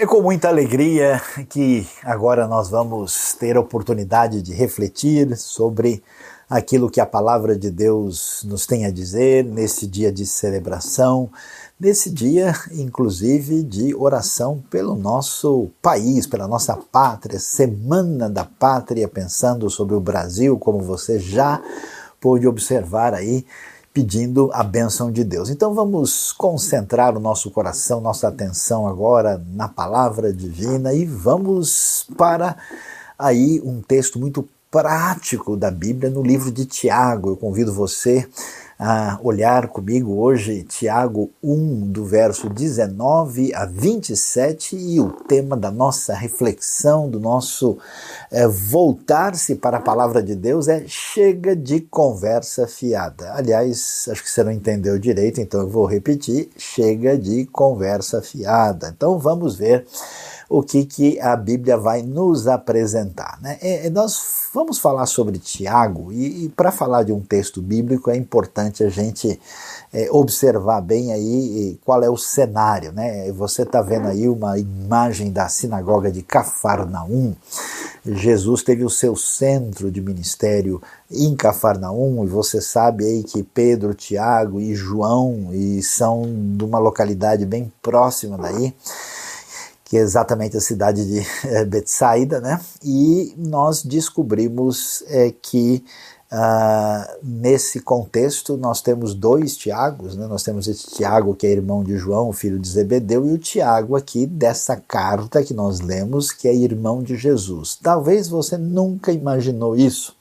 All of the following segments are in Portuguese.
É com muita alegria que agora nós vamos ter a oportunidade de refletir sobre aquilo que a palavra de Deus nos tem a dizer nesse dia de celebração, nesse dia, inclusive, de oração pelo nosso país, pela nossa pátria, Semana da Pátria, pensando sobre o Brasil, como você já pôde observar aí pedindo a bênção de Deus. Então vamos concentrar o nosso coração, nossa atenção agora na palavra divina e vamos para aí um texto muito prático da Bíblia no livro de Tiago. Eu convido você a olhar comigo hoje Tiago 1, do verso 19 a 27, e o tema da nossa reflexão, do nosso é, voltar-se para a palavra de Deus é chega de conversa fiada. Aliás, acho que você não entendeu direito, então eu vou repetir: chega de conversa fiada. Então vamos ver o que, que a Bíblia vai nos apresentar. Né? Nós vamos falar sobre Tiago, e, e para falar de um texto bíblico é importante a gente é, observar bem aí qual é o cenário. Né? Você está vendo aí uma imagem da sinagoga de Cafarnaum. Jesus teve o seu centro de ministério em Cafarnaum, e você sabe aí que Pedro, Tiago e João e são de uma localidade bem próxima daí que é exatamente a cidade de é, Betsaida, né? E nós descobrimos é, que uh, nesse contexto nós temos dois Tiagos, né? Nós temos esse Tiago que é irmão de João, filho de Zebedeu, e o Tiago aqui dessa carta que nós lemos que é irmão de Jesus. Talvez você nunca imaginou isso.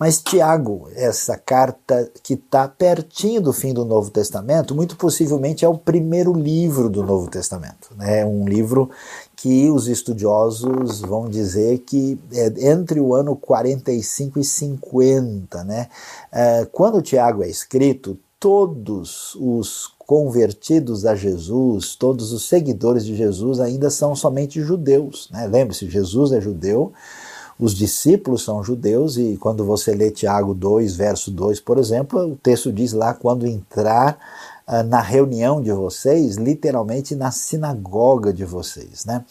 Mas Tiago, essa carta que está pertinho do fim do Novo Testamento, muito possivelmente é o primeiro livro do Novo Testamento. É um livro que os estudiosos vão dizer que é entre o ano 45 e 50. Né? É, quando Tiago é escrito, todos os convertidos a Jesus, todos os seguidores de Jesus ainda são somente judeus. Né? Lembre-se, Jesus é judeu os discípulos são judeus e quando você lê Tiago 2, verso 2, por exemplo, o texto diz lá quando entrar uh, na reunião de vocês, literalmente na sinagoga de vocês, né?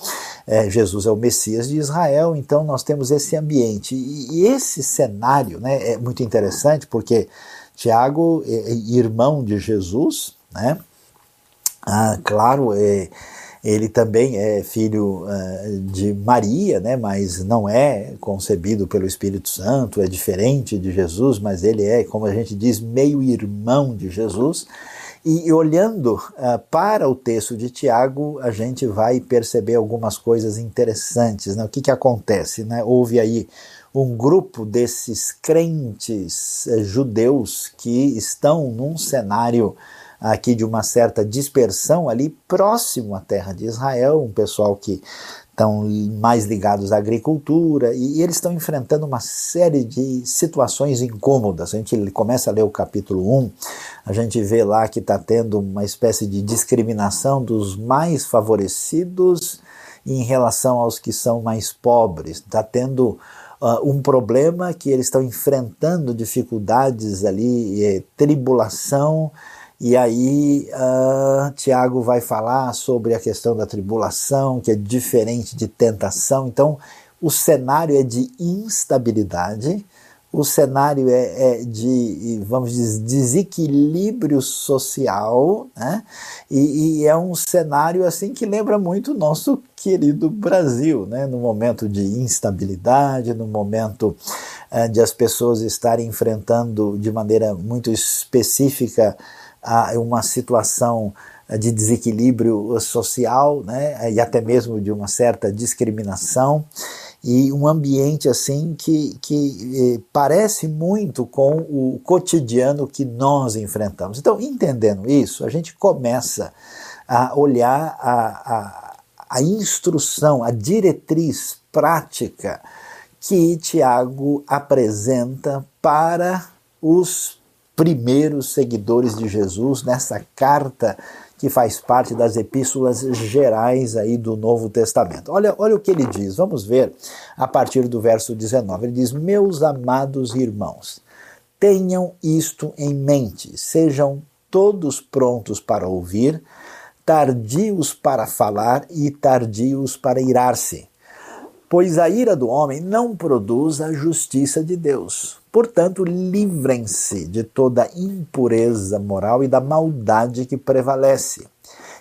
É, Jesus é o Messias de Israel, então nós temos esse ambiente e, e esse cenário, né, é muito interessante porque Tiago, é, é irmão de Jesus, né? Ah, claro, é, ele também é filho uh, de Maria, né, mas não é concebido pelo Espírito Santo, é diferente de Jesus, mas ele é, como a gente diz, meio irmão de Jesus. E, e olhando uh, para o texto de Tiago, a gente vai perceber algumas coisas interessantes. Né? O que, que acontece? Né? Houve aí um grupo desses crentes uh, judeus que estão num cenário aqui de uma certa dispersão ali próximo à terra de Israel, um pessoal que estão mais ligados à agricultura e, eles estão enfrentando uma série de situações incômodas. A gente começa a ler o capítulo 1, a gente vê lá que está tendo uma espécie de discriminação dos mais favorecidos em relação aos que são mais pobres. Está tendo uh, um problema que eles estão enfrentando dificuldades ali, eh, tribulação e aí uh, Tiago vai falar sobre a questão da tribulação, que é diferente de tentação. Então, o cenário é de instabilidade, o cenário é, é de, vamos dizer, desequilíbrio social, né? E, e, é um cenário assim que lembra muito o nosso querido Brasil, né? No momento de instabilidade, no momento uh, de as pessoas estarem enfrentando de maneira muito específica uma situação de desequilíbrio social, né, e até mesmo de uma certa discriminação, e um ambiente assim que, que eh, parece muito com o cotidiano que nós enfrentamos. Então, entendendo isso, a gente começa a olhar a, a, a instrução, a diretriz prática que Tiago apresenta para os primeiros seguidores de Jesus nessa carta que faz parte das epístolas gerais aí do Novo Testamento. Olha, olha o que ele diz. Vamos ver a partir do verso 19. Ele diz: "Meus amados irmãos, tenham isto em mente, sejam todos prontos para ouvir, tardios para falar e tardios para irar-se. Pois a ira do homem não produz a justiça de Deus. Portanto, livrem-se de toda impureza moral e da maldade que prevalece.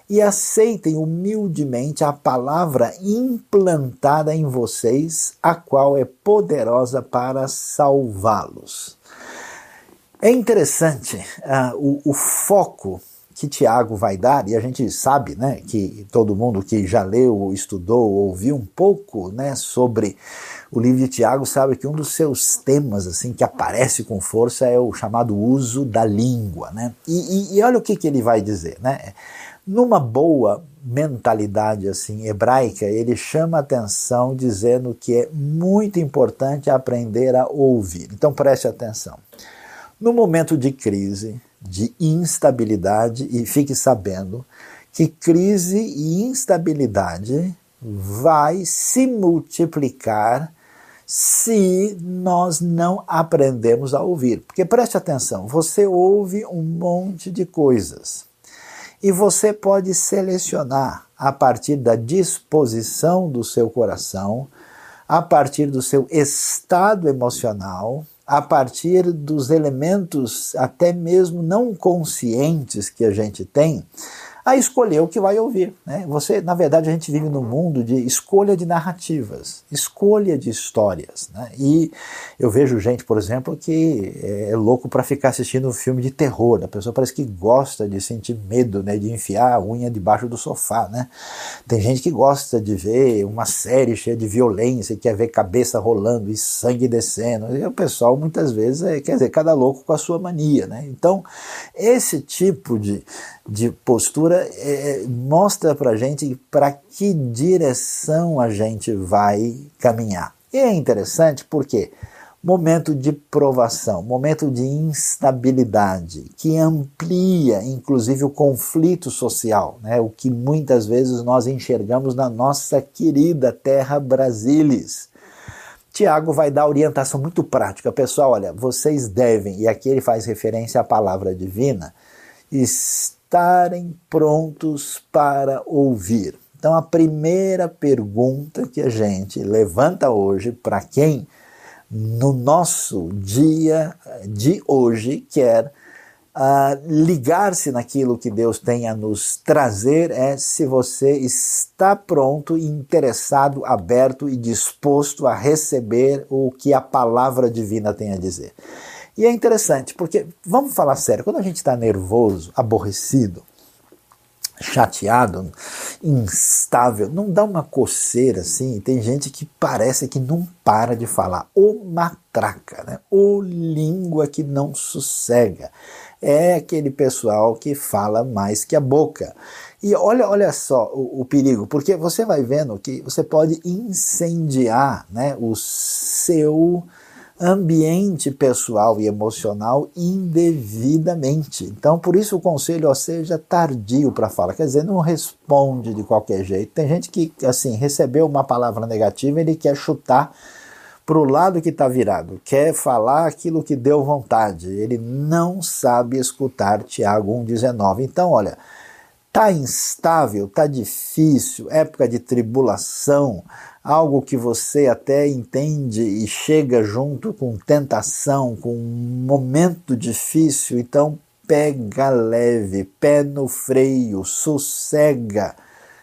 E aceitem humildemente a palavra implantada em vocês, a qual é poderosa para salvá-los. É interessante uh, o, o foco que Tiago vai dar, e a gente sabe né, que todo mundo que já leu, estudou, ouviu um pouco né, sobre o livro de Tiago sabe que um dos seus temas assim que aparece com força é o chamado uso da língua. Né? E, e, e olha o que, que ele vai dizer. Né? Numa boa mentalidade assim hebraica, ele chama atenção dizendo que é muito importante aprender a ouvir. Então preste atenção. No momento de crise, de instabilidade, e fique sabendo que crise e instabilidade vai se multiplicar se nós não aprendemos a ouvir. Porque preste atenção, você ouve um monte de coisas e você pode selecionar a partir da disposição do seu coração, a partir do seu estado emocional, a partir dos elementos até mesmo não conscientes que a gente tem, a escolher o que vai ouvir. Né? Você, na verdade, a gente vive num mundo de escolha de narrativas, escolha de histórias. Né? E eu vejo gente, por exemplo, que é louco para ficar assistindo um filme de terror. A pessoa parece que gosta de sentir medo, né? de enfiar a unha debaixo do sofá. Né? Tem gente que gosta de ver uma série cheia de violência, quer ver cabeça rolando e sangue descendo. E o pessoal, muitas vezes, é, quer dizer, cada louco com a sua mania. Né? Então, esse tipo de de postura é, mostra para gente para que direção a gente vai caminhar. E é interessante porque momento de provação, momento de instabilidade, que amplia inclusive o conflito social, né? o que muitas vezes nós enxergamos na nossa querida terra Brasilis. Tiago vai dar orientação muito prática. Pessoal, olha, vocês devem, e aqui ele faz referência à palavra divina, estarem prontos para ouvir. Então, a primeira pergunta que a gente levanta hoje para quem no nosso dia de hoje quer uh, ligar-se naquilo que Deus tem a nos trazer é se você está pronto, interessado, aberto e disposto a receber o que a palavra divina tem a dizer. E é interessante, porque, vamos falar sério, quando a gente está nervoso, aborrecido, chateado, instável, não dá uma coceira assim. Tem gente que parece que não para de falar, ou matraca, né? ou língua que não sossega. É aquele pessoal que fala mais que a boca. E olha, olha só o, o perigo, porque você vai vendo que você pode incendiar né, o seu ambiente pessoal e emocional indevidamente. Então, por isso o conselho, ó, seja tardio para falar, quer dizer, não responde de qualquer jeito. Tem gente que, assim, recebeu uma palavra negativa, ele quer chutar para o lado que está virado, quer falar aquilo que deu vontade, ele não sabe escutar Tiago 1,19. Então, olha, tá instável, tá difícil, época de tribulação, algo que você até entende e chega junto com tentação, com um momento difícil, então pega leve, pé no freio, sossega,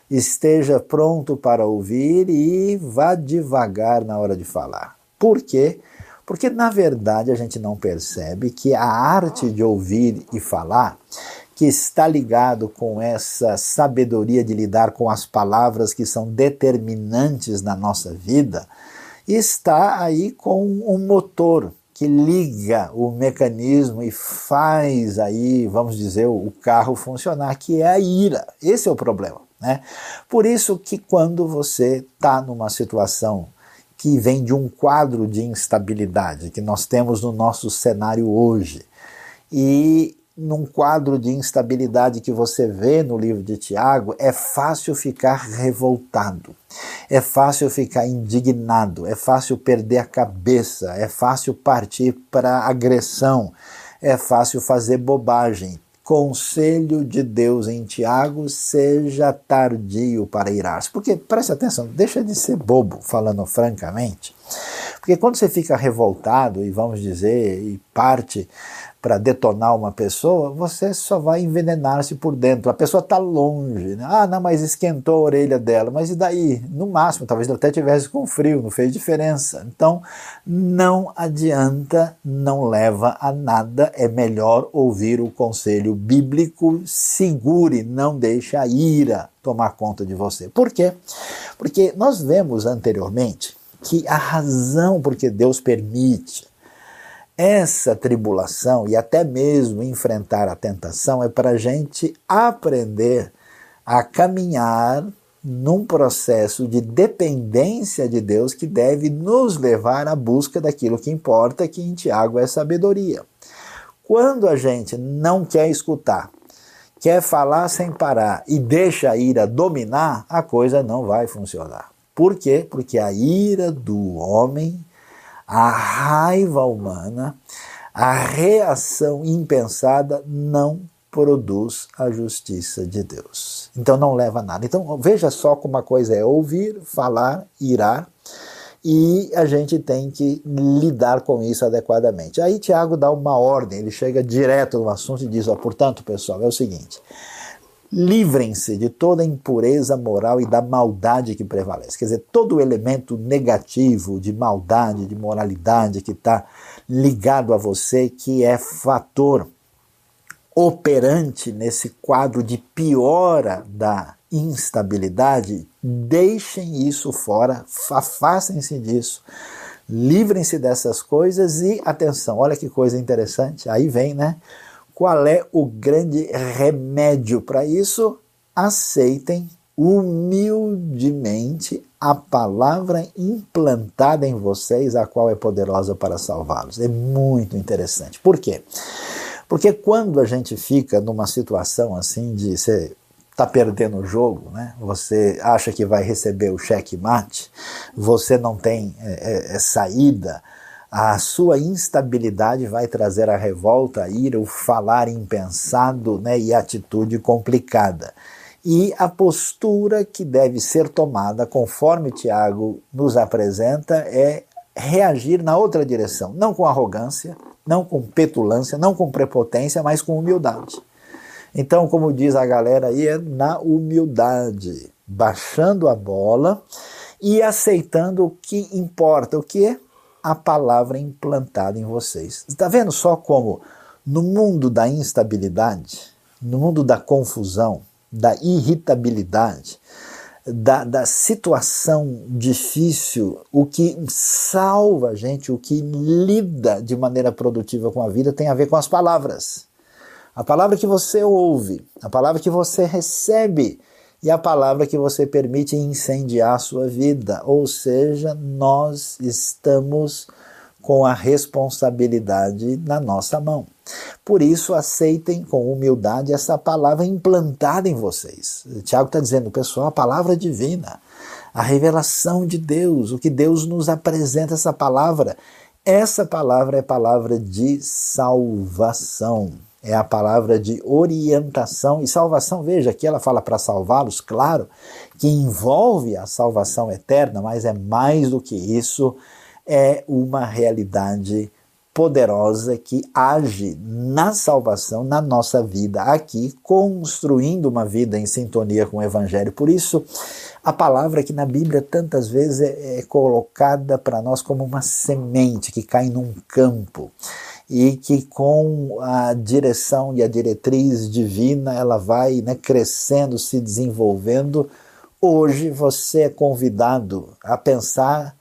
esteja pronto para ouvir e vá devagar na hora de falar. Por quê? Porque na verdade a gente não percebe que a arte de ouvir e falar que está ligado com essa sabedoria de lidar com as palavras que são determinantes na nossa vida, está aí com um motor que liga o mecanismo e faz aí, vamos dizer, o carro funcionar, que é a ira. Esse é o problema. Né? Por isso que quando você está numa situação que vem de um quadro de instabilidade que nós temos no nosso cenário hoje, e num quadro de instabilidade que você vê no livro de Tiago, é fácil ficar revoltado, é fácil ficar indignado, é fácil perder a cabeça, é fácil partir para agressão, é fácil fazer bobagem. conselho de Deus em Tiago, seja tardio para irar-se. Porque, preste atenção, deixa de ser bobo, falando francamente. Porque quando você fica revoltado e, vamos dizer, e parte para detonar uma pessoa, você só vai envenenar-se por dentro. A pessoa está longe. Né? Ah, não, mas esquentou a orelha dela. Mas e daí? No máximo, talvez ela até tivesse com frio, não fez diferença. Então, não adianta, não leva a nada. É melhor ouvir o conselho bíblico. Segure, não deixe a ira tomar conta de você. Por quê? Porque nós vemos anteriormente que a razão por que Deus permite essa tribulação e até mesmo enfrentar a tentação é para a gente aprender a caminhar num processo de dependência de Deus que deve nos levar à busca daquilo que importa, que em Tiago é sabedoria. Quando a gente não quer escutar, quer falar sem parar e deixa a ira dominar, a coisa não vai funcionar. Por quê? Porque a ira do homem a raiva humana, a reação impensada não produz a justiça de Deus. Então não leva a nada. Então veja só como a coisa é ouvir, falar, irar, e a gente tem que lidar com isso adequadamente. Aí Tiago dá uma ordem, ele chega direto no assunto e diz: ó, portanto, pessoal, é o seguinte. Livrem-se de toda impureza moral e da maldade que prevalece. Quer dizer, todo o elemento negativo de maldade, de moralidade que está ligado a você, que é fator operante nesse quadro de piora da instabilidade, deixem isso fora, afastem-se disso, livrem-se dessas coisas e atenção, olha que coisa interessante, aí vem, né? Qual é o grande remédio para isso? Aceitem humildemente a palavra implantada em vocês, a qual é poderosa para salvá-los. É muito interessante. Por quê? Porque quando a gente fica numa situação assim de você está perdendo o jogo, né? você acha que vai receber o cheque mate, você não tem é, é, é saída, a sua instabilidade vai trazer a revolta, a ira, o falar impensado né, e atitude complicada. E a postura que deve ser tomada, conforme Tiago nos apresenta, é reagir na outra direção, não com arrogância, não com petulância, não com prepotência, mas com humildade. Então, como diz a galera aí, é na humildade, baixando a bola e aceitando o que importa, o que é a palavra implantada em vocês. Está vendo só como no mundo da instabilidade, no mundo da confusão, da irritabilidade, da, da situação difícil, o que salva a gente, o que lida de maneira produtiva com a vida tem a ver com as palavras. A palavra que você ouve, a palavra que você recebe e a palavra que você permite incendiar a sua vida. Ou seja, nós estamos com a responsabilidade na nossa mão. Por isso, aceitem com humildade essa palavra implantada em vocês. Tiago está dizendo, pessoal, a palavra divina, a revelação de Deus, o que Deus nos apresenta, essa palavra. Essa palavra é palavra de salvação é a palavra de orientação e salvação. Veja, aqui ela fala para salvá-los, claro, que envolve a salvação eterna, mas é mais do que isso, é uma realidade poderosa que age na salvação, na nossa vida aqui, construindo uma vida em sintonia com o Evangelho. Por isso, a palavra que na Bíblia tantas vezes é, é colocada para nós como uma semente que cai num campo e que com a direção e a diretriz divina ela vai né, crescendo, se desenvolvendo. Hoje você é convidado a pensar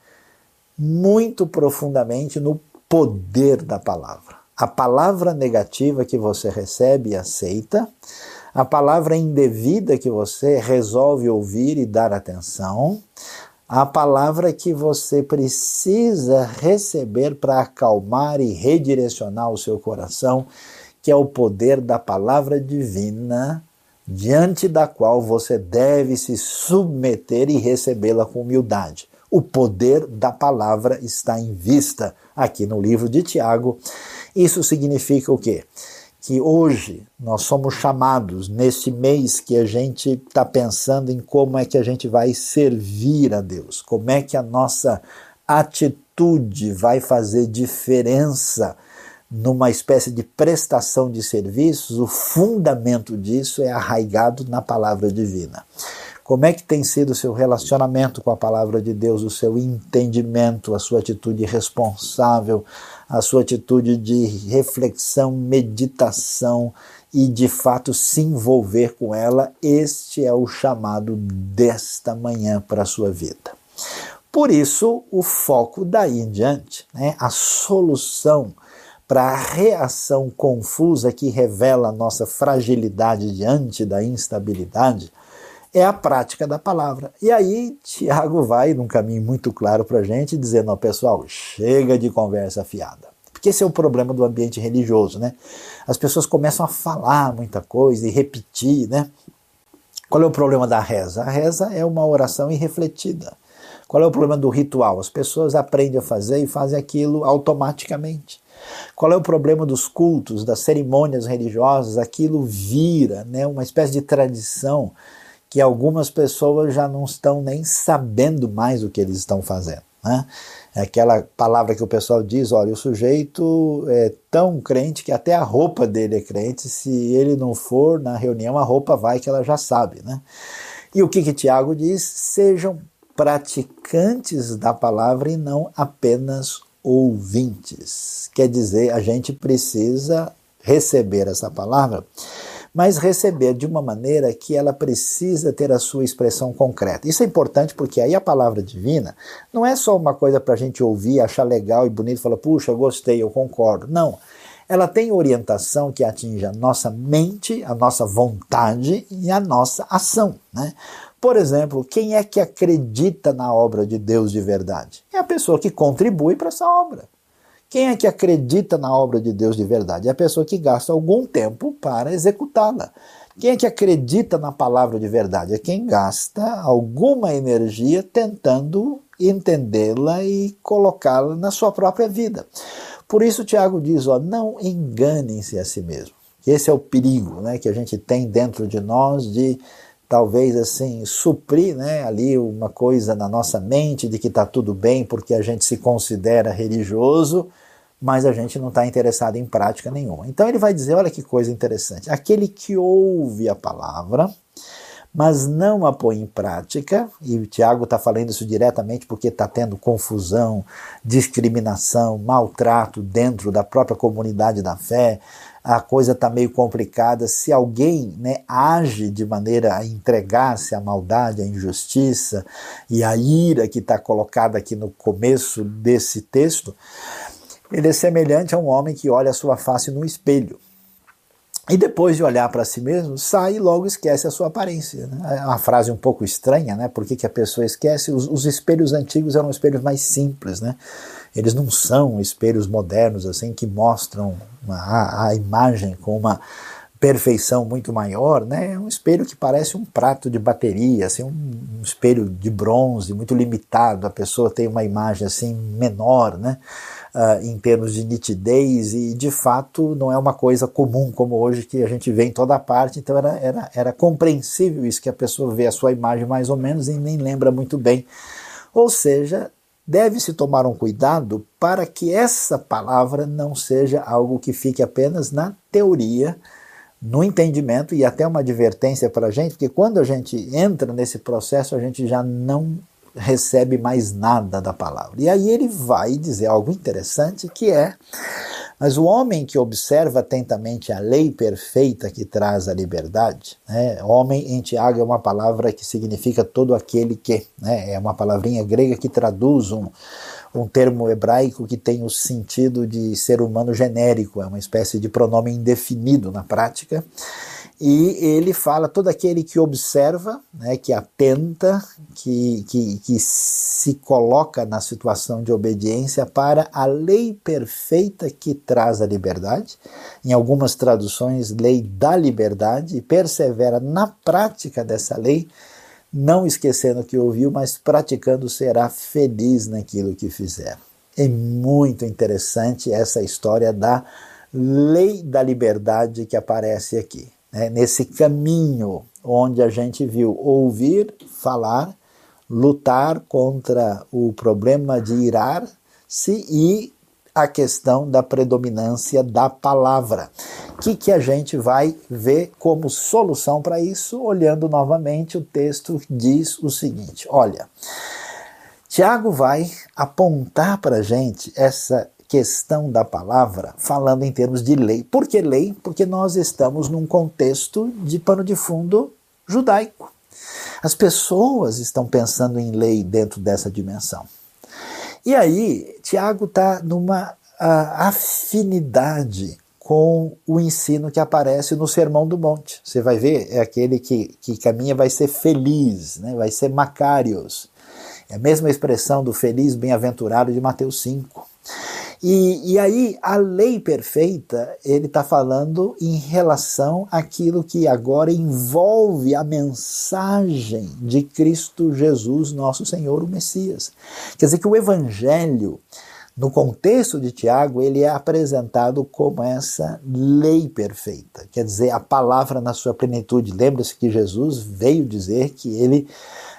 muito profundamente no poder da palavra. A palavra negativa que você recebe e aceita, a palavra indevida que você resolve ouvir e dar atenção, a palavra que você precisa receber para acalmar e redirecionar o seu coração, que é o poder da palavra divina, diante da qual você deve se submeter e recebê-la com humildade. O poder da palavra está em vista aqui no livro de Tiago. Isso significa o quê? Que hoje nós somos chamados, nesse mês que a gente está pensando em como é que a gente vai servir a Deus, como é que a nossa atitude vai fazer diferença numa espécie de prestação de serviços, o fundamento disso é arraigado na palavra divina. Como é que tem sido o seu relacionamento com a palavra de Deus, o seu entendimento, a sua atitude responsável, a sua atitude de reflexão, meditação e de fato se envolver com ela? Este é o chamado desta manhã para a sua vida. Por isso, o foco daí em diante, né, a solução para a reação confusa que revela a nossa fragilidade diante da instabilidade, é a prática da palavra. E aí Tiago vai num caminho muito claro para a gente, dizendo, ó, pessoal, chega de conversa fiada. Porque esse é o problema do ambiente religioso, né? As pessoas começam a falar muita coisa e repetir, né? Qual é o problema da reza? A reza é uma oração irrefletida. Qual é o problema do ritual? As pessoas aprendem a fazer e fazem aquilo automaticamente. Qual é o problema dos cultos, das cerimônias religiosas? Aquilo vira né, uma espécie de tradição que algumas pessoas já não estão nem sabendo mais o que eles estão fazendo. Né? É aquela palavra que o pessoal diz: olha, o sujeito é tão crente que até a roupa dele é crente, se ele não for na reunião, a roupa vai que ela já sabe. Né? E o que, que Tiago diz? Sejam praticantes da palavra e não apenas ouvintes. Quer dizer, a gente precisa receber essa palavra mas receber de uma maneira que ela precisa ter a sua expressão concreta. Isso é importante porque aí a palavra divina não é só uma coisa para a gente ouvir, achar legal e bonito, falar, puxa, eu gostei, eu concordo. Não. Ela tem orientação que atinge a nossa mente, a nossa vontade e a nossa ação. Né? Por exemplo, quem é que acredita na obra de Deus de verdade? É a pessoa que contribui para essa obra. Quem é que acredita na obra de Deus de verdade? É a pessoa que gasta algum tempo para executá-la. Quem é que acredita na palavra de verdade? É quem gasta alguma energia tentando entendê-la e colocá-la na sua própria vida. Por isso, Tiago diz: ó, não enganem-se a si mesmo. Esse é o perigo né, que a gente tem dentro de nós de talvez assim suprir né, ali uma coisa na nossa mente de que está tudo bem porque a gente se considera religioso, mas a gente não está interessado em prática nenhuma. Então ele vai dizer: olha que coisa interessante. Aquele que ouve a palavra, mas não a põe em prática, e o Tiago está falando isso diretamente porque está tendo confusão, discriminação, maltrato dentro da própria comunidade da fé, a coisa está meio complicada. Se alguém né, age de maneira a entregar-se à maldade, à injustiça e à ira que está colocada aqui no começo desse texto, ele é semelhante a um homem que olha a sua face no espelho. E depois de olhar para si mesmo, sai e logo esquece a sua aparência. Né? É uma frase um pouco estranha, né? Por que, que a pessoa esquece? Os, os, espelhos antigos eram espelhos mais simples, né? Eles não são espelhos modernos, assim, que mostram a, a imagem com uma perfeição muito maior, né? É um espelho que parece um prato de bateria, assim, um, um espelho de bronze muito limitado. A pessoa tem uma imagem assim menor, né? uh, em termos de nitidez e de fato não é uma coisa comum como hoje que a gente vê em toda parte, então era, era, era compreensível isso, que a pessoa vê a sua imagem mais ou menos e nem lembra muito bem. Ou seja, deve-se tomar um cuidado para que essa palavra não seja algo que fique apenas na teoria, no entendimento e até uma advertência para a gente, porque quando a gente entra nesse processo, a gente já não recebe mais nada da palavra. E aí ele vai dizer algo interessante que é: mas o homem que observa atentamente a lei perfeita que traz a liberdade, né? homem em Tiago é uma palavra que significa todo aquele que, né? é uma palavrinha grega que traduz um, um termo hebraico que tem o sentido de ser humano genérico, é uma espécie de pronome indefinido na prática e ele fala todo aquele que observa, né, que atenta, que, que, que se coloca na situação de obediência para a lei perfeita que traz a liberdade, em algumas traduções, lei da liberdade, e persevera na prática dessa lei, não esquecendo o que ouviu, mas praticando, será feliz naquilo que fizer. É muito interessante essa história da lei da liberdade que aparece aqui. Né? Nesse caminho onde a gente viu ouvir, falar, lutar contra o problema de irar-se e a questão da predominância da palavra. O que, que a gente vai ver como solução para isso? Olhando novamente, o texto diz o seguinte: olha, Tiago vai apontar para a gente essa questão da palavra falando em termos de lei. Por que lei? Porque nós estamos num contexto de pano de fundo judaico. As pessoas estão pensando em lei dentro dessa dimensão. E aí, Tiago está numa afinidade com o ensino que aparece no Sermão do Monte. Você vai ver, é aquele que, que caminha vai ser feliz, né? vai ser Macários. É a mesma expressão do feliz bem-aventurado de Mateus 5. E, e aí, a lei perfeita, ele está falando em relação àquilo que agora envolve a mensagem de Cristo Jesus, nosso Senhor, o Messias. Quer dizer que o Evangelho, no contexto de Tiago, ele é apresentado como essa lei perfeita, quer dizer, a palavra na sua plenitude. Lembra-se que Jesus veio dizer que ele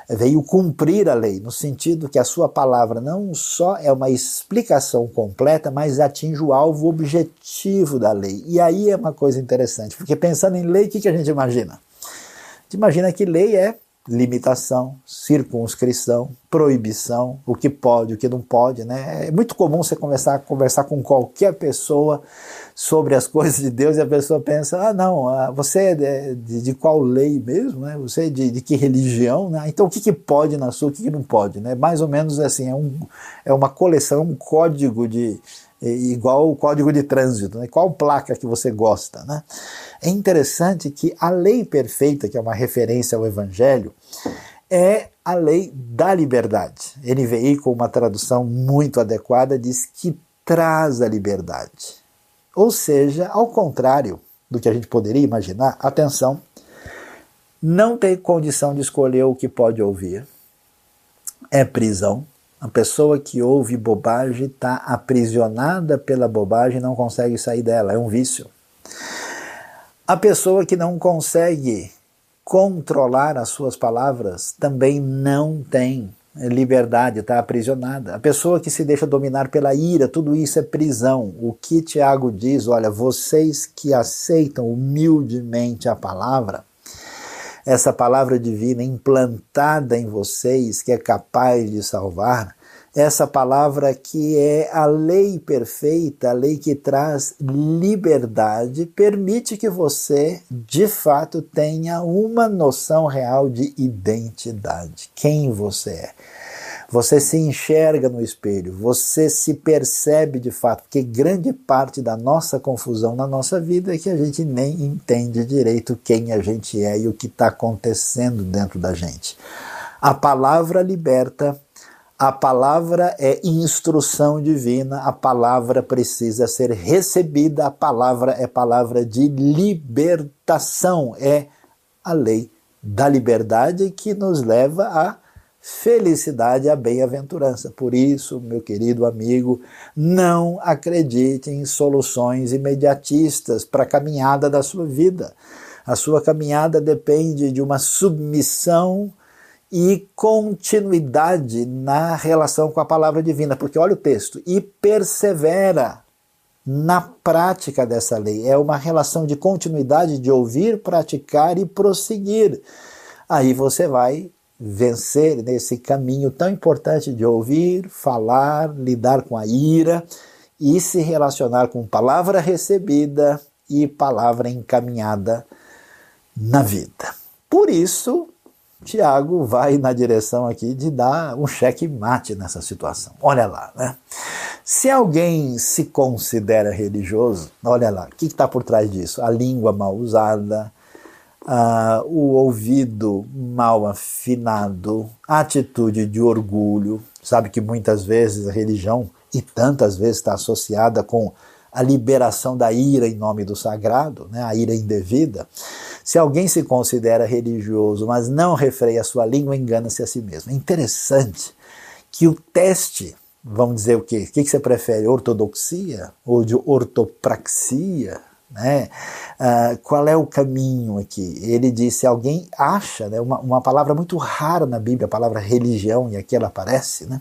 veio cumprir a lei, no sentido que a sua palavra não só é uma explicação completa, mas atinge o alvo objetivo da lei. E aí é uma coisa interessante, porque pensando em lei, o que, que a gente imagina? A gente imagina que lei é limitação, circunscrição, proibição, o que pode, o que não pode, né? É muito comum você começar a conversar com qualquer pessoa sobre as coisas de Deus e a pessoa pensa, ah não, ah, você é de, de qual lei mesmo, né? Você é de, de que religião, né? Então o que, que pode na sua, o que, que não pode, né? Mais ou menos assim, é, um, é uma coleção, um código de igual o código de trânsito, né? qual placa que você gosta. Né? É interessante que a lei perfeita, que é uma referência ao Evangelho, é a lei da liberdade. NVI, com uma tradução muito adequada, diz que traz a liberdade. Ou seja, ao contrário do que a gente poderia imaginar, atenção, não tem condição de escolher o que pode ouvir, é prisão, a pessoa que ouve bobagem está aprisionada pela bobagem e não consegue sair dela, é um vício. A pessoa que não consegue controlar as suas palavras também não tem liberdade, está aprisionada. A pessoa que se deixa dominar pela ira, tudo isso é prisão. O que Tiago diz, olha, vocês que aceitam humildemente a palavra, essa palavra divina implantada em vocês, que é capaz de salvar, essa palavra que é a lei perfeita, a lei que traz liberdade, permite que você, de fato, tenha uma noção real de identidade, quem você é. Você se enxerga no espelho, você se percebe de fato, porque grande parte da nossa confusão na nossa vida é que a gente nem entende direito quem a gente é e o que está acontecendo dentro da gente. A palavra liberta, a palavra é instrução divina, a palavra precisa ser recebida, a palavra é palavra de libertação, é a lei da liberdade que nos leva a felicidade a bem-aventurança. Por isso, meu querido amigo, não acredite em soluções imediatistas para a caminhada da sua vida. A sua caminhada depende de uma submissão e continuidade na relação com a palavra divina, porque olha o texto, e persevera na prática dessa lei. É uma relação de continuidade de ouvir, praticar e prosseguir. Aí você vai vencer nesse caminho tão importante de ouvir, falar, lidar com a ira e se relacionar com palavra recebida e palavra encaminhada na vida. Por isso, Tiago vai na direção aqui de dar um cheque mate nessa situação. Olha lá, né? Se alguém se considera religioso, olha lá, o que está por trás disso? A língua mal usada, uh, o ouvido mal afinado, a atitude de orgulho. Sabe que muitas vezes a religião, e tantas vezes está associada com a liberação da ira em nome do sagrado, né, a ira indevida. Se alguém se considera religioso, mas não refreia sua língua, engana-se a si mesmo. É interessante que o teste vamos dizer o quê? O que você prefere, ortodoxia ou de ortopraxia? Né? Uh, qual é o caminho aqui? Ele disse: alguém acha, né, uma, uma palavra muito rara na Bíblia, a palavra religião, e aqui ela aparece, né?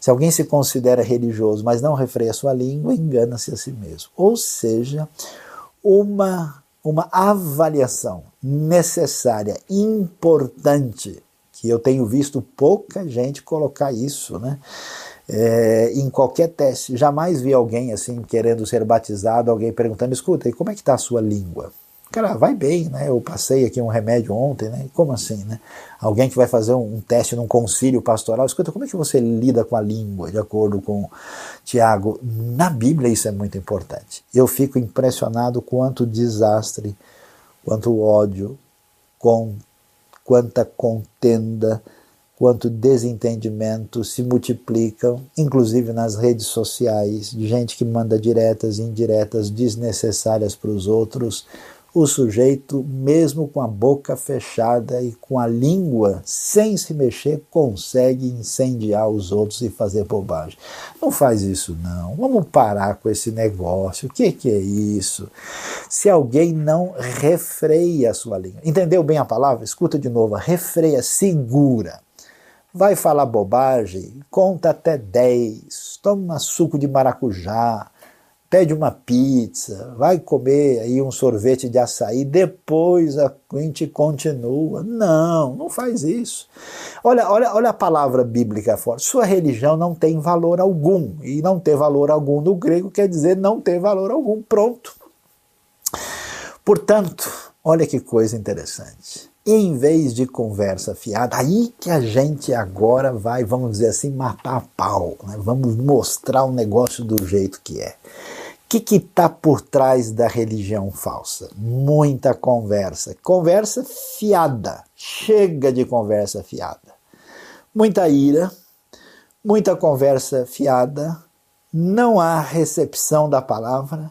Se alguém se considera religioso, mas não refreia sua língua, engana-se a si mesmo. Ou seja, uma, uma avaliação necessária, importante, que eu tenho visto pouca gente colocar isso, né? É, em qualquer teste. Jamais vi alguém assim querendo ser batizado, alguém perguntando: escuta, e como é que está a sua língua? Cara, vai bem, né? Eu passei aqui um remédio ontem, né? Como assim, né? Alguém que vai fazer um, teste num concílio pastoral, escuta, como é que você lida com a língua, de acordo com Tiago? Na Bíblia isso é muito importante. Eu fico impressionado quanto desastre, quanto ódio, com quanta contenda, quanto desentendimento se multiplicam, inclusive nas redes sociais, de gente que manda diretas e indiretas desnecessárias para os outros o sujeito, mesmo com a boca fechada e com a língua sem se mexer, consegue incendiar os outros e fazer bobagem. Não faz isso, não. Vamos parar com esse negócio. O que, que é isso? Se alguém não refreia a sua língua. Entendeu bem a palavra? Escuta de novo. Refreia, segura. Vai falar bobagem? Conta até 10. Toma suco de maracujá pede uma pizza, vai comer aí um sorvete de açaí, depois a gente continua. Não, não faz isso. Olha, olha, olha a palavra bíblica forte. Sua religião não tem valor algum. E não ter valor algum no grego quer dizer não ter valor algum. Pronto. Portanto, olha que coisa interessante. Em vez de conversa fiada, aí que a gente agora vai, vamos dizer assim, matar a pau. Né? Vamos mostrar o negócio do jeito que é que está por trás da religião falsa? Muita conversa. Conversa fiada. Chega de conversa fiada. Muita ira, muita conversa fiada, não há recepção da palavra,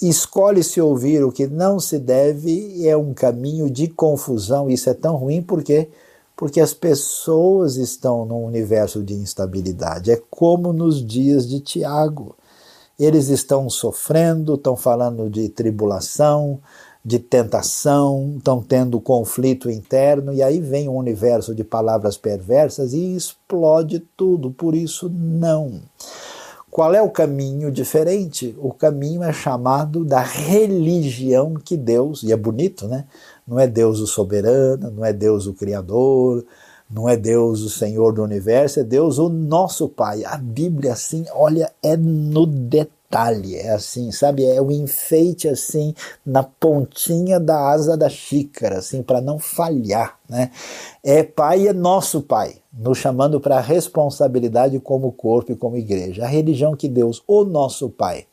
escolhe-se ouvir o que não se deve, é um caminho de confusão. Isso é tão ruim porque porque as pessoas estão num universo de instabilidade. É como nos dias de Tiago eles estão sofrendo, estão falando de tribulação, de tentação, estão tendo conflito interno, e aí vem um universo de palavras perversas e explode tudo. Por isso, não. Qual é o caminho diferente? O caminho é chamado da religião que Deus, e é bonito, né? Não é Deus o soberano, não é Deus o criador, não é Deus o Senhor do universo, é Deus o nosso Pai. A Bíblia, assim, olha, é no detalhe, é assim, sabe? É o um enfeite, assim, na pontinha da asa da xícara, assim, para não falhar, né? É Pai, é nosso Pai, nos chamando para a responsabilidade como corpo e como igreja. A religião que Deus, o nosso Pai,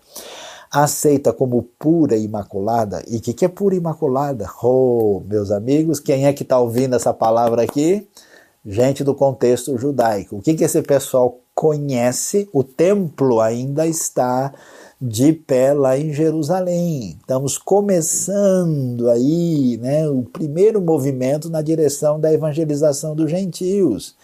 aceita como pura e imaculada. E o que, que é pura e imaculada? Oh, meus amigos, quem é que está ouvindo essa palavra aqui? Gente do contexto judaico. O que, que esse pessoal conhece? O templo ainda está de pé lá em Jerusalém. Estamos começando aí né, o primeiro movimento na direção da evangelização dos gentios.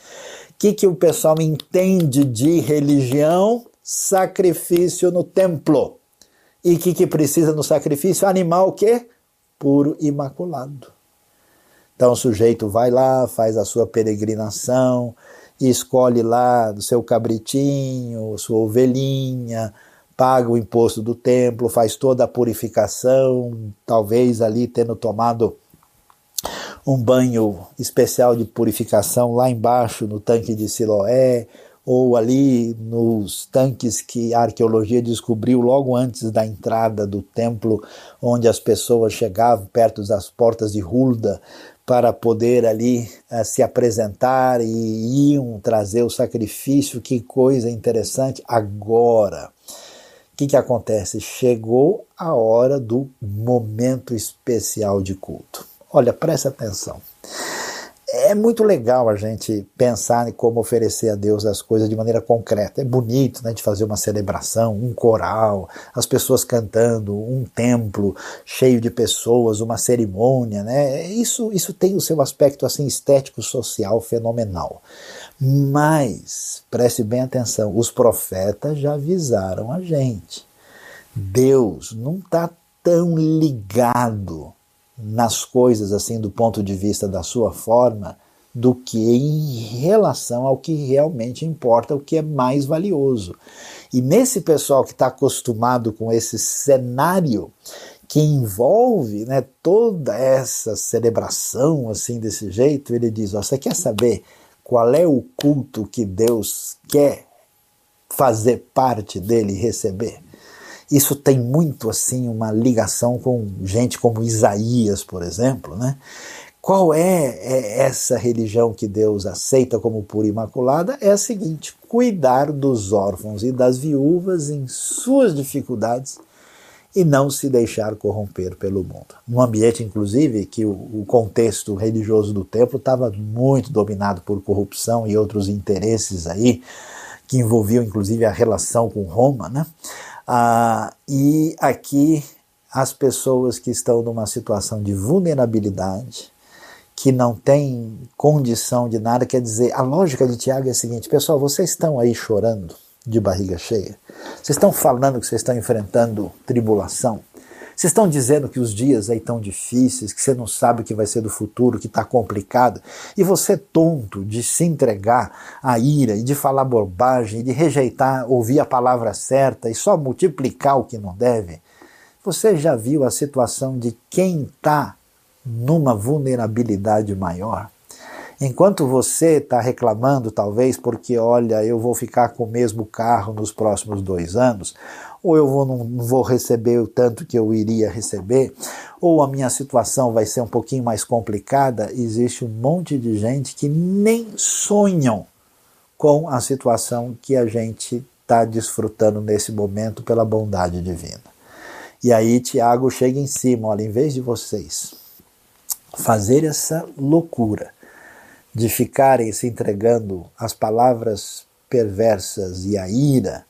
O que, que o pessoal entende de religião? Sacrifício no templo. E o que, que precisa no sacrifício? Animal o quê? Puro imaculado. Então o sujeito vai lá, faz a sua peregrinação, escolhe lá do seu cabritinho, sua ovelhinha, paga o imposto do templo, faz toda a purificação, talvez ali tendo tomado um banho especial de purificação lá embaixo no tanque de Siloé, ou ali nos tanques que a arqueologia descobriu logo antes da entrada do templo, onde as pessoas chegavam perto das portas de Hulda para poder ali uh, se apresentar e iam trazer o sacrifício. Que coisa interessante. Agora, o que, que acontece? Chegou a hora do momento especial de culto. Olha, presta atenção é muito legal a gente pensar em como oferecer a Deus as coisas de maneira concreta. É bonito né, de fazer uma celebração, um coral, as pessoas cantando, um templo cheio de pessoas, uma cerimônia. Né? Isso, isso tem o seu aspecto assim estético, social fenomenal. Mas, preste bem atenção, os profetas já avisaram a gente. Deus não está tão ligado nas coisas assim do ponto de vista da sua forma do que em relação ao que realmente importa, o que é mais valioso. E nesse pessoal que está acostumado com esse cenário que envolve né, toda essa celebração assim desse jeito, ele diz: ó, você quer saber qual é o culto que Deus quer fazer parte dele e receber? Isso tem muito assim uma ligação com gente como Isaías, por exemplo, né? Qual é, é essa religião que Deus aceita como pura e imaculada? É a seguinte: cuidar dos órfãos e das viúvas em suas dificuldades e não se deixar corromper pelo mundo. Num ambiente, inclusive, que o, o contexto religioso do templo estava muito dominado por corrupção e outros interesses aí, que envolviam inclusive a relação com Roma, né? Ah, e aqui as pessoas que estão numa situação de vulnerabilidade, que não tem condição de nada, quer dizer, a lógica de Tiago é a seguinte: pessoal, vocês estão aí chorando de barriga cheia, vocês estão falando que vocês estão enfrentando tribulação, vocês estão dizendo que os dias aí estão difíceis, que você não sabe o que vai ser do futuro, que está complicado, e você é tonto de se entregar à ira e de falar bobagem, de rejeitar, ouvir a palavra certa e só multiplicar o que não deve. Você já viu a situação de quem está numa vulnerabilidade maior? Enquanto você está reclamando, talvez, porque olha, eu vou ficar com o mesmo carro nos próximos dois anos, ou eu vou, não vou receber o tanto que eu iria receber, ou a minha situação vai ser um pouquinho mais complicada, existe um monte de gente que nem sonham com a situação que a gente está desfrutando nesse momento pela bondade divina. E aí Tiago chega em cima, olha, em vez de vocês fazer essa loucura de ficarem se entregando às palavras perversas e à ira,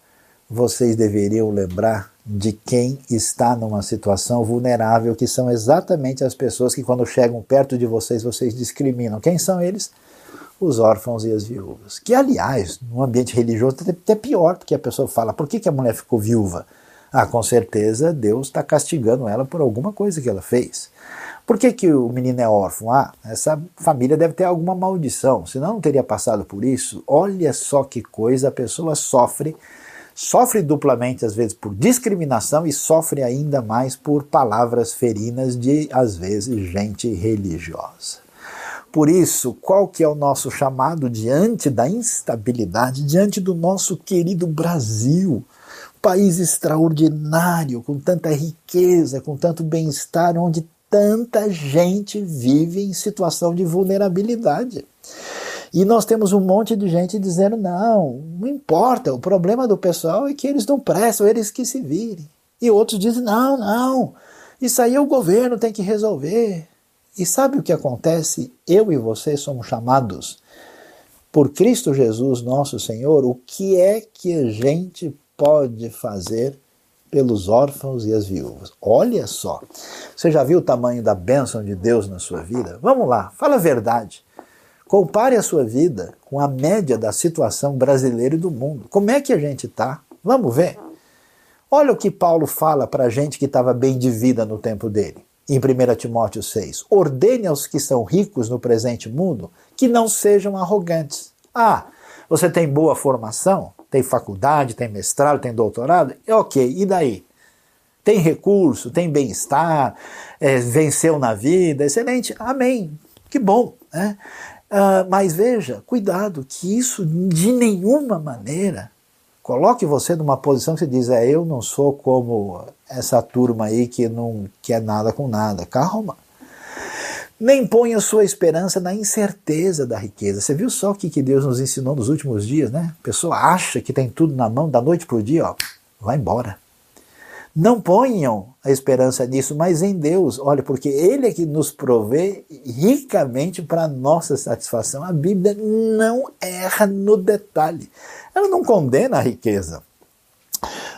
vocês deveriam lembrar de quem está numa situação vulnerável, que são exatamente as pessoas que, quando chegam perto de vocês, vocês discriminam. Quem são eles? Os órfãos e as viúvas. Que, aliás, no ambiente religioso, é até pior, porque a pessoa fala: por que, que a mulher ficou viúva? Ah, com certeza Deus está castigando ela por alguma coisa que ela fez. Por que, que o menino é órfão? Ah, essa família deve ter alguma maldição, senão não teria passado por isso. Olha só que coisa, a pessoa sofre sofre duplamente, às vezes, por discriminação e sofre ainda mais por palavras ferinas de, às vezes, gente religiosa. Por isso, qual que é o nosso chamado diante da instabilidade, diante do nosso querido Brasil? País extraordinário, com tanta riqueza, com tanto bem-estar, onde tanta gente vive em situação de vulnerabilidade. E nós temos um monte de gente dizendo: não, não importa, o problema do pessoal é que eles não prestam, eles que se virem. E outros dizem: não, não, isso aí o governo tem que resolver. E sabe o que acontece? Eu e você somos chamados por Cristo Jesus, nosso Senhor, o que é que a gente pode fazer pelos órfãos e as viúvas. Olha só, você já viu o tamanho da bênção de Deus na sua vida? Vamos lá, fala a verdade. Compare a sua vida com a média da situação brasileira e do mundo. Como é que a gente está? Vamos ver. Olha o que Paulo fala para a gente que estava bem de vida no tempo dele. Em 1 Timóteo 6. Ordene aos que são ricos no presente mundo que não sejam arrogantes. Ah, você tem boa formação? Tem faculdade, tem mestrado, tem doutorado? É ok, e daí? Tem recurso, tem bem-estar, é, venceu na vida, excelente, amém, que bom. Né? Uh, mas veja, cuidado, que isso de nenhuma maneira coloque você numa posição que você diz, é, eu não sou como essa turma aí que não quer nada com nada. Calma. Nem ponha sua esperança na incerteza da riqueza. Você viu só o que, Deus nos ensinou nos últimos dias, né? A pessoa acha que tem tudo na mão, da noite para o dia, ó, vai embora. Não ponham a esperança nisso, mas em Deus. Olha, porque Ele é que nos provê ricamente para nossa satisfação. A Bíblia não erra no detalhe. Ela não condena a riqueza.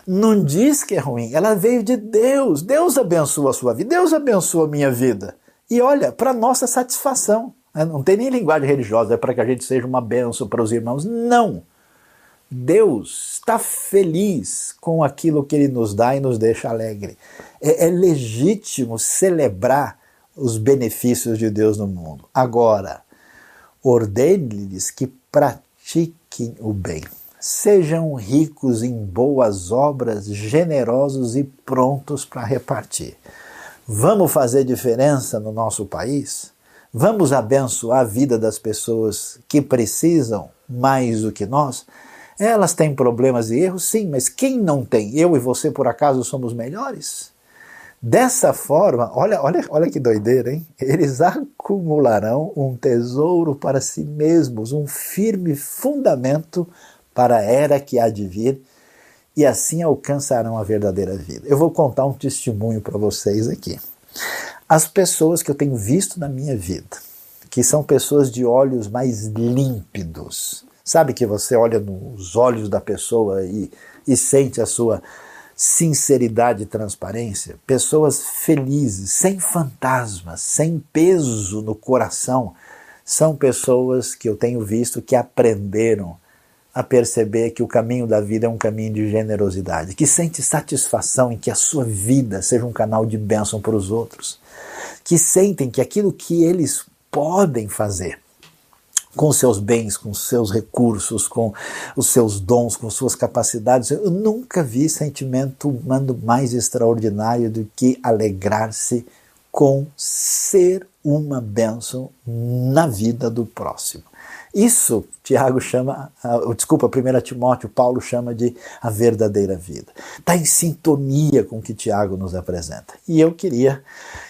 Não diz que é ruim. Ela veio de Deus. Deus abençoa a sua vida. Deus abençoa a minha vida. E olha, para nossa satisfação. Né? Não tem nem linguagem religiosa, é para que a gente seja uma bênção para os irmãos. Não! Deus está feliz com aquilo que Ele nos dá e nos deixa alegre. É, é legítimo celebrar os benefícios de Deus no mundo. Agora, ordene-lhes que pratiquem o bem. Sejam ricos em boas obras, generosos e prontos para repartir. Vamos fazer diferença no nosso país? Vamos abençoar a vida das pessoas que precisam mais do que nós? Elas têm problemas e erros, sim, mas quem não tem? Eu e você, por acaso, somos melhores? Dessa forma, olha, olha, olha que doideira, hein? Eles acumularão um tesouro para si mesmos, um firme fundamento para a era que há de vir, e assim alcançarão a verdadeira vida. Eu vou contar um testemunho para vocês aqui. As pessoas que eu tenho visto na minha vida, que são pessoas de olhos mais límpidos, Sabe que você olha nos olhos da pessoa e, e sente a sua sinceridade e transparência? Pessoas felizes, sem fantasmas, sem peso no coração, são pessoas que eu tenho visto que aprenderam a perceber que o caminho da vida é um caminho de generosidade, que sente satisfação em que a sua vida seja um canal de bênção para os outros, que sentem que aquilo que eles podem fazer com seus bens, com seus recursos, com os seus dons, com suas capacidades. Eu nunca vi sentimento humano mais extraordinário do que alegrar-se com ser uma bênção na vida do próximo. Isso Tiago chama, desculpa, 1 Timóteo, Paulo chama de a verdadeira vida. Está em sintonia com o que Tiago nos apresenta. E eu queria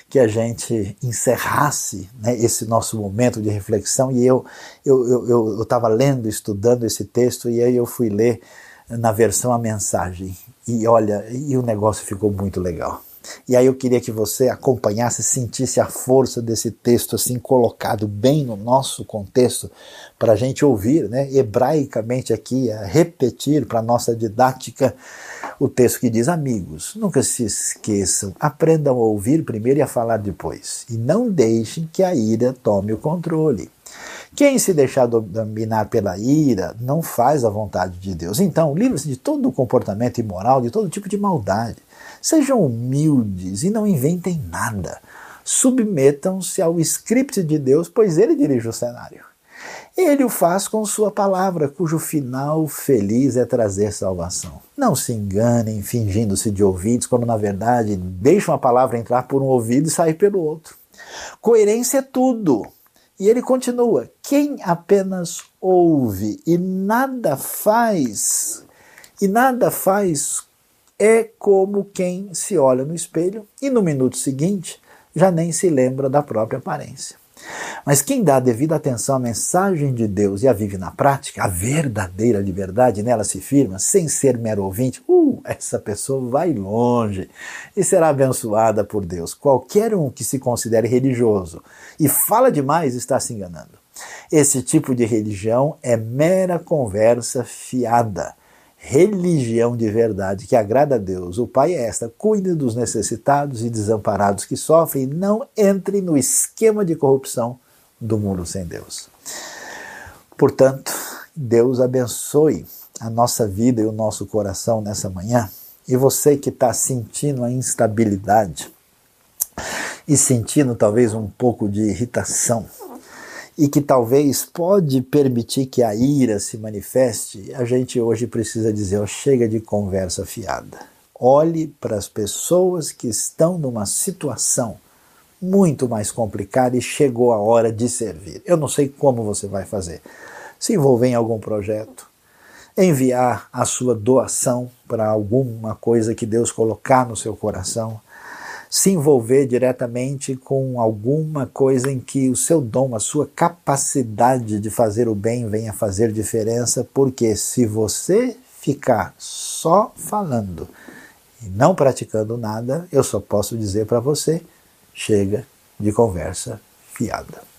que a gente encerrasse né, esse nosso momento de reflexão. E eu eu estava eu, eu, lendo, estudando esse texto, e aí eu fui ler na versão a mensagem. E olha, e o negócio ficou muito legal. E aí eu queria que você acompanhasse, sentisse a força desse texto assim colocado bem no nosso contexto para a gente ouvir, né, hebraicamente aqui, a repetir para a nossa didática o texto que diz: Amigos, nunca se esqueçam, aprendam a ouvir primeiro e a falar depois, e não deixem que a ira tome o controle. Quem se deixar dominar pela ira não faz a vontade de Deus. Então, livre-se de todo o comportamento imoral, de todo tipo de maldade. Sejam humildes e não inventem nada. Submetam-se ao script de Deus, pois ele dirige o cenário. Ele o faz com sua palavra, cujo final feliz é trazer salvação. Não se enganem fingindo-se de ouvidos, quando na verdade deixam a palavra entrar por um ouvido e sair pelo outro. Coerência é tudo. E ele continua: quem apenas ouve e nada faz, e nada faz, é como quem se olha no espelho e no minuto seguinte já nem se lembra da própria aparência. Mas quem dá devida atenção à mensagem de Deus e a vive na prática, a verdadeira liberdade nela se firma, sem ser mero ouvinte, uh, essa pessoa vai longe e será abençoada por Deus. Qualquer um que se considere religioso e fala demais está se enganando. Esse tipo de religião é mera conversa fiada religião de verdade que agrada a Deus, o Pai é esta: cuide dos necessitados e desamparados que sofrem, não entre no esquema de corrupção do mundo sem Deus. Portanto, Deus abençoe a nossa vida e o nosso coração nessa manhã. E você que está sentindo a instabilidade e sentindo talvez um pouco de irritação, e que talvez pode permitir que a ira se manifeste, a gente hoje precisa dizer, chega de conversa fiada. Olhe para as pessoas que estão numa situação muito mais complicada e chegou a hora de servir. Eu não sei como você vai fazer. Se envolver em algum projeto, enviar a sua doação para alguma coisa que Deus colocar no seu coração, se envolver diretamente com alguma coisa em que o seu dom, a sua capacidade de fazer o bem venha fazer diferença, porque se você ficar só falando e não praticando nada, eu só posso dizer para você: chega de conversa fiada.